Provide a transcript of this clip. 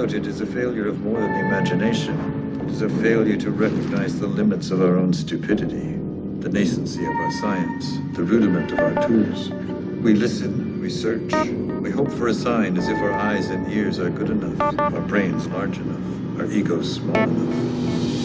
It is a failure of more than the imagination. It is a failure to recognize the limits of our own stupidity, the nascency of our science, the rudiment of our tools. We listen, we search, we hope for a sign as if our eyes and ears are good enough, our brains large enough, our egos small enough.